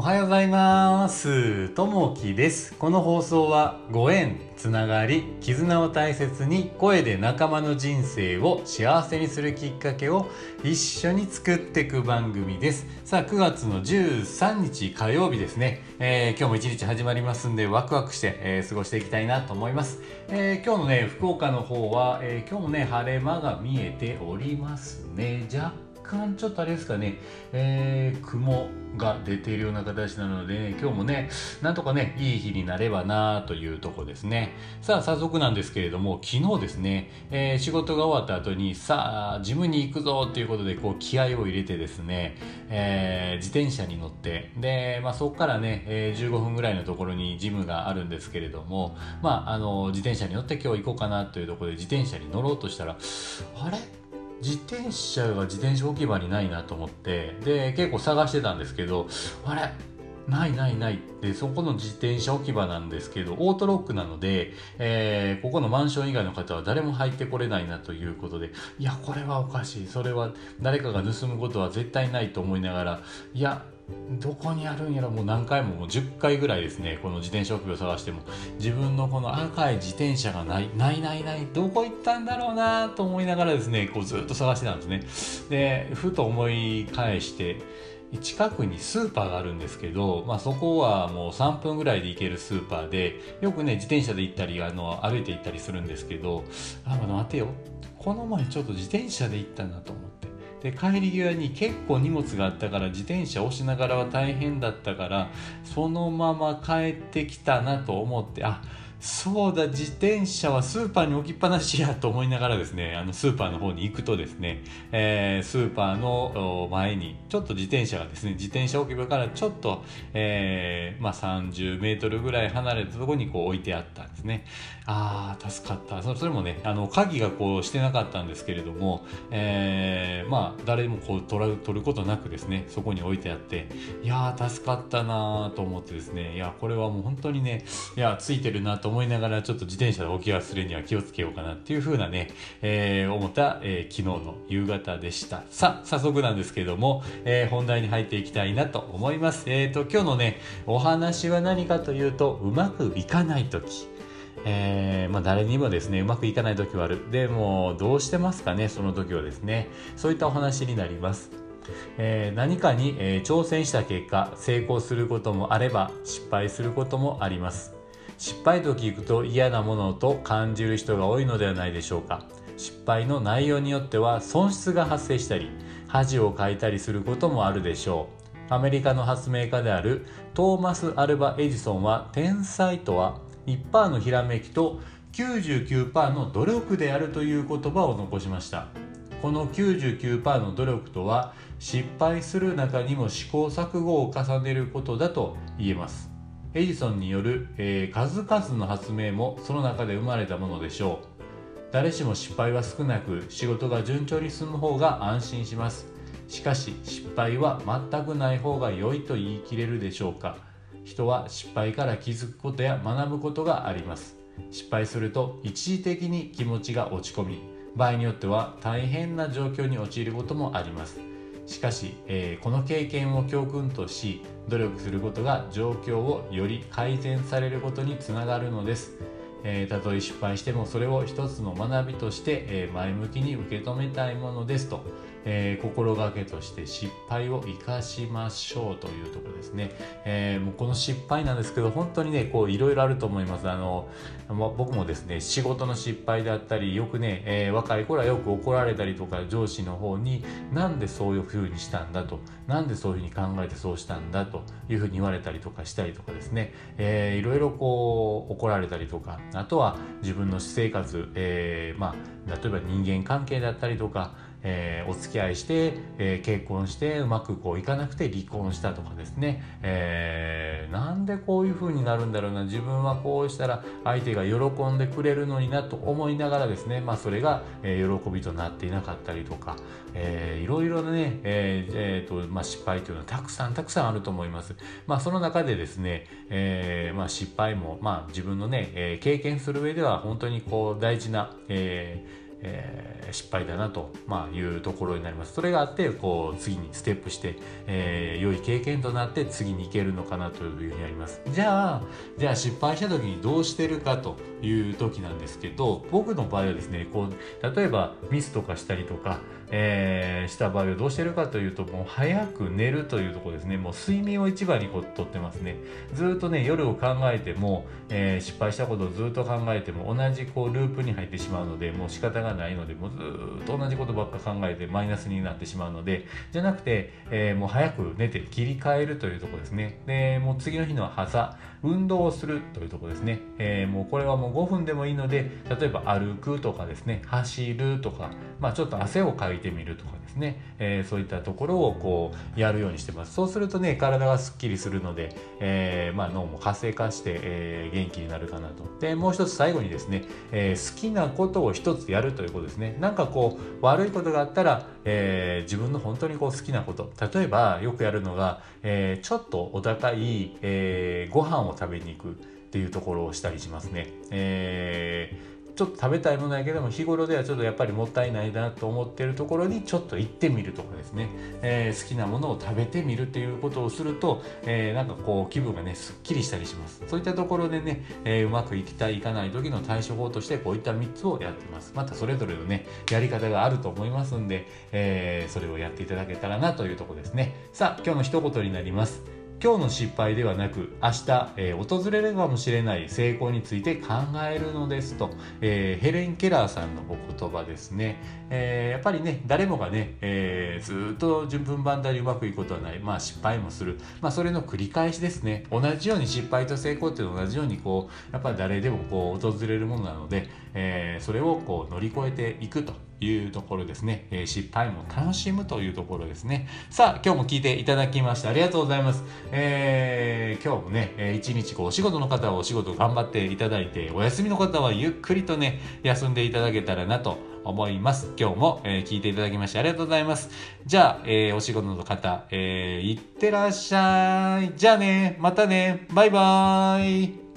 おはようございます。ともきです。この放送はご縁つながり絆を大切に声で仲間の人生を幸せにするきっかけを一緒に作っていく番組です。さあ9月の13日火曜日ですね、えー、今日も一日始まりますんでワクワクして、えー、過ごしていきたいなと思います、えー、今日のね福岡の方は、え今日もね晴れ間が見えておりますね。若干ちょっとあれですかね、えー、雲が出ているような形なので、ね、今日もね、なんとかね、いい日になればなというとこですね。さあ、早速なんですけれども、昨日ですね、えー、仕事が終わった後に、さあ、ジムに行くぞということで、こう、気合を入れてですね、えー、自転車に乗って、で、まあ、そこからね、えー、15分ぐらいのところにジムがあるんですけれども、まあ、あの、自転車に乗って今日行こうかなというところで、自転車に乗ろうとしたら、あれ？自転車が自転車置き場にないなと思ってで結構探してたんですけどあれ？ないないない。ってそこの自転車置き場なんですけどオートロックなので、えー、ここのマンション以外の方は誰も入ってこれないなということでいやこれはおかしい。それは誰かが盗むことは絶対ないと思いながらいやどこにあるんやらもう何回ももう10回ぐらいですねこの自転車置きを探しても。自分のこの赤い自転車がないないないないどこ行ったんだろうなと思いながらですねこうずっと探してたんですね。でふと思い返して近くにスーパーがあるんですけど、まあ、そこはもう3分ぐらいで行けるスーパーでよくね自転車で行ったりあの歩いて行ったりするんですけどあ待てよ。この前ちょっと自転車で行ったなと思って。で帰り際に結構荷物があったから自転車押しながらは大変だったからそのまま帰ってきたなと思ってあそうだ自転車はスーパーに置きっぱなしやと思いながらですね あのスーパーの方に行くとですね、えー、スーパーの前にちょっと自転車がですね自転車置き場からちょっと、えーまあ、30メートルぐらい離れたところにこう置いてあったんですね。ああ助かった。それもねあの鍵がこうしてなかったんですけれども、えー、まあ誰もこう取る取ることなくですねそこに置いてあっていやー助かったなと思ってですねいやこれはもう本当にねいやついてるなと思いながらちょっと自転車で置き忘れには気をつけようかなっていう風なね、えー、思った、えー、昨日の夕方でした。さあ、早速なんですけども、えー、本題に入っていきたいなと思います。えっ、と、今日のね、お話は何かというと、うまくいかない時。えー、まあ、誰にもですねうまくいかない時はあるでもどうしてますかねその時はですねそういったお話になります、えー、何かに、えー、挑戦した結果成功することもあれば失敗することもあります失敗と聞くと嫌なものと感じる人が多いのではないでしょうか。失敗の内容によっては損失が発生したり恥をかいたりすることもあるでしょう。アメリカの発明家であるトーマス・アルバ・エジソンは天才とは1%のひらめきと99%の努力であるという言葉を残しました。この99%の努力とは失敗する中にも試行錯誤を重ねることだと言えます。エジソンによる、えー、数々の発明もその中で生まれたものでしょう。誰しも失敗は少なく仕事が順調に進む方が安心します。しかし失敗は全くない方が良いと言い切れるでしょうか。人は失敗から気づくことや学ぶことがあります。失敗すると一時的に気持ちが落ち込み場合によっては大変な状況に陥ることもあります。しかし、えー、この経験を教訓とし努力することが状況をより改善されることにつながるのです、えー、たとえ失敗してもそれを一つの学びとして、えー、前向きに受け止めたいものですと。えー、心がけとして失敗を生かしましょうというところですね、えー、もうこの失敗なんですけど本当にねこういろいろあると思います。あのま僕もですね仕事の失敗であったりよくね、えー、若い頃はよく怒られたりとか上司の方になんでそういうふうにしたんだとなんでそういうふうに考えてそうしたんだというふうに言われたりとかしたりとかですね、えー、いろいろこう怒られたりとかあとは自分の私生活、えー、まあ例えば人間関係だったりとかえー、お付き合いして、えー、結婚してうまくこういかなくて離婚したとかですね、えー、なんでこういう風になるんだろうな。自分はこうしたら相手が喜んでくれるのになと思いながらですね、まあ、それが、え、喜びとなっていなかったりとか、えー、いろいろなね、えーえーとまあ、失敗というのはたくさんたくさんあると思います。まあ、その中でですね、えまあ、失敗も、まあ、自分のね、え、経験する上では本当にこう大事な、えーえー失敗だなと、まあ、いうところになります。それがあってこう次にステップして、えー、良い経験となって次に行けるのかなというふうにあります。じゃあじゃあ失敗した時にどうしてるかと。いう時なんですけど僕の場合はですねこう例えばミスとかしたりとかえー、した場合はどうしてるかというともう早く寝るというところですね。もう睡眠を一番にこうとってますね。ずっとね夜を考えても、えー、失敗したことをずっと考えても同じこうループに入ってしまうのでもう仕方がないのでもうずっと同じことばっか考えてマイナスになってしまうのでじゃなくて、えー、もう早く寝て切り替えるというところですね。でもう次の日の朝運動をするというところですね、えー、もうこれはもう5分でもいいので例えば歩くとかですね走るとか、まあ、ちょっと汗をかいてみるとかですね、えー、そういったところをこうやるようにしてます。そうするとね体がすっきりするので、えー、まあ、脳も活性化して、えー元気になるかなと。でもう一つ最後にですね、え好きなことを一つやるということですね。なんかこう悪いことがあったら、え自分の本当にこう好きなこと。例えばよくやるのが、えちょっとお高い、えー、ご飯を食べに行く。っていうところをしたりしますね。えーちょっと食べたいものやけども日頃ではちょっとやっぱりもったいないなと思ってるところにちょっと行ってみるとかですね、えー、好きなものを食べてみるっていうことをすると、えー、なんかこう気分がねすっきりしたりします。そういったところでね、えー、うまくいきたいいかない時の対処法としてこういった3つをやってます。またそれぞれのねやり方があると思いますんで、えそれをやっていただけたらなというとこですね。さあ今日の一言になります。今日の失敗ではなく明日、えー、訪れるかもしれない成功について考えるのですと、えー、ヘレン・ケラーさんのお言葉ですね、えー、やっぱりね誰もがね、えずっと順風満帆にうまくいくことはない。まあ失敗もする。まあそれの繰り返しですね。同じように失敗と成功って同じようにこうやっぱり誰でもこう訪れるものなので、えそれをこう乗り越えていくと。いうところですね、えー、失敗も楽しむというところですねさあ今日も聞いていただきましてありがとうございます、えー、今日もね、えー、一日こうお仕事の方はお仕事頑張っていただいてお休みの方はゆっくりとね休んでいただけたらなと思います。今日も、えー、聞いていただきましてありがとうございます。じゃあ、えー、お仕事の方、えー、いってらっしゃい。じゃあね、またね、バイバーイ。